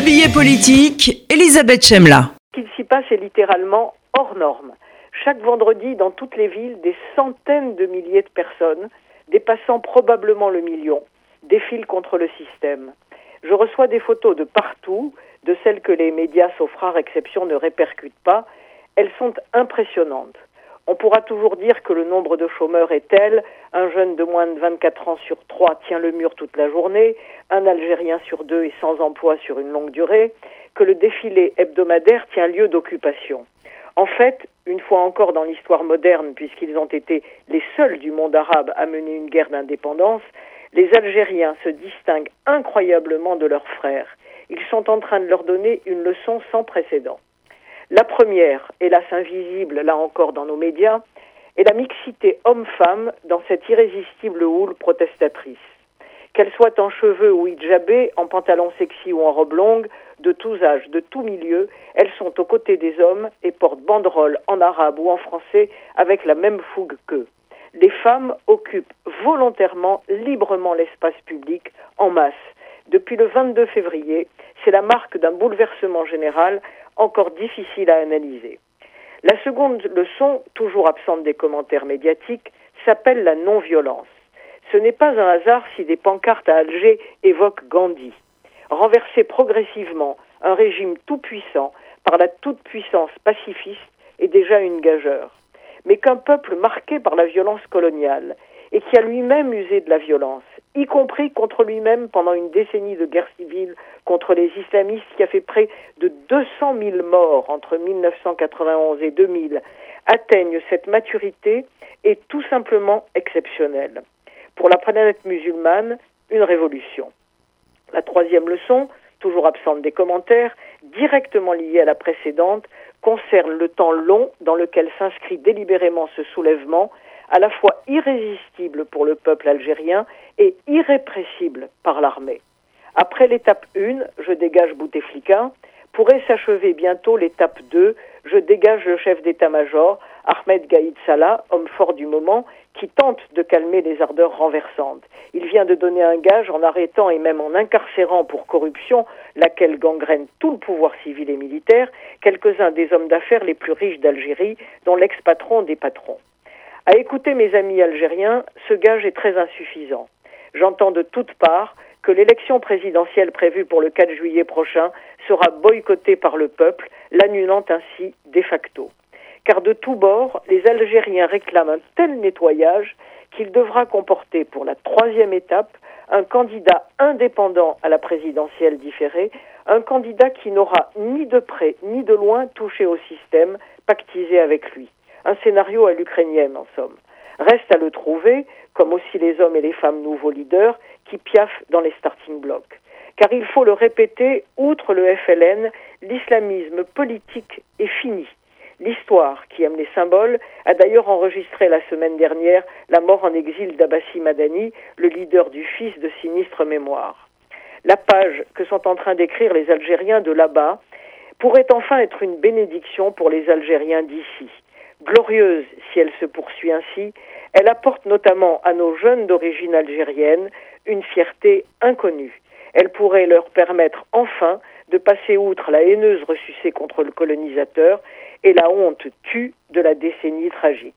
Le billet politique, Elisabeth Chemla. Ce qui s'y passe est littéralement hors norme. Chaque vendredi, dans toutes les villes, des centaines de milliers de personnes, dépassant probablement le million, défilent contre le système. Je reçois des photos de partout, de celles que les médias, sauf rare exception, ne répercutent pas. Elles sont impressionnantes. On pourra toujours dire que le nombre de chômeurs est tel, un jeune de moins de 24 ans sur trois tient le mur toute la journée, un Algérien sur deux est sans emploi sur une longue durée, que le défilé hebdomadaire tient lieu d'occupation. En fait, une fois encore dans l'histoire moderne, puisqu'ils ont été les seuls du monde arabe à mener une guerre d'indépendance, les Algériens se distinguent incroyablement de leurs frères. Ils sont en train de leur donner une leçon sans précédent. La première, hélas invisible là encore dans nos médias, est la mixité homme-femme dans cette irrésistible houle protestatrice. Qu'elle soit en cheveux ou hijabée, en pantalon sexy ou en robe longue, de tous âges, de tous milieux, elles sont aux côtés des hommes et portent banderoles en arabe ou en français avec la même fougue qu'eux. Les femmes occupent volontairement, librement l'espace public en masse. Depuis le 22 février, c'est la marque d'un bouleversement général encore difficile à analyser. La seconde leçon, toujours absente des commentaires médiatiques, s'appelle la non-violence. Ce n'est pas un hasard si des pancartes à Alger évoquent Gandhi. Renverser progressivement un régime tout-puissant par la toute-puissance pacifiste est déjà une gageure. Mais qu'un peuple marqué par la violence coloniale et qui a lui-même usé de la violence, y compris contre lui-même pendant une décennie de guerre civile contre les islamistes qui a fait près de 200 000 morts entre 1991 et 2000, atteigne cette maturité est tout simplement exceptionnelle. Pour la planète musulmane, une révolution. La troisième leçon, toujours absente des commentaires, directement liée à la précédente, concerne le temps long dans lequel s'inscrit délibérément ce soulèvement à la fois irrésistible pour le peuple algérien et irrépressible par l'armée. Après l'étape 1, je dégage Bouteflika, pourrait s'achever bientôt l'étape 2, je dégage le chef d'état-major, Ahmed Gaïd Salah, homme fort du moment, qui tente de calmer les ardeurs renversantes. Il vient de donner un gage en arrêtant et même en incarcérant pour corruption, laquelle gangrène tout le pouvoir civil et militaire, quelques-uns des hommes d'affaires les plus riches d'Algérie, dont l'ex-patron des patrons. À écouter mes amis algériens, ce gage est très insuffisant. J'entends de toutes parts que l'élection présidentielle prévue pour le 4 juillet prochain sera boycottée par le peuple, l'annulant ainsi de facto. Car de tous bords, les Algériens réclament un tel nettoyage qu'il devra comporter pour la troisième étape un candidat indépendant à la présidentielle différée, un candidat qui n'aura ni de près ni de loin touché au système pactisé avec lui un scénario à l'ukrainienne en somme. Reste à le trouver, comme aussi les hommes et les femmes nouveaux leaders qui piaffent dans les starting blocks. Car il faut le répéter, outre le FLN, l'islamisme politique est fini. L'histoire, qui aime les symboles, a d'ailleurs enregistré la semaine dernière la mort en exil d'Abbassi Madani, le leader du fils de sinistre mémoire. La page que sont en train d'écrire les Algériens de là-bas pourrait enfin être une bénédiction pour les Algériens d'ici glorieuse si elle se poursuit ainsi, elle apporte notamment à nos jeunes d'origine algérienne une fierté inconnue. Elle pourrait leur permettre enfin de passer outre la haineuse ressucée contre le colonisateur et la honte tue de la décennie tragique.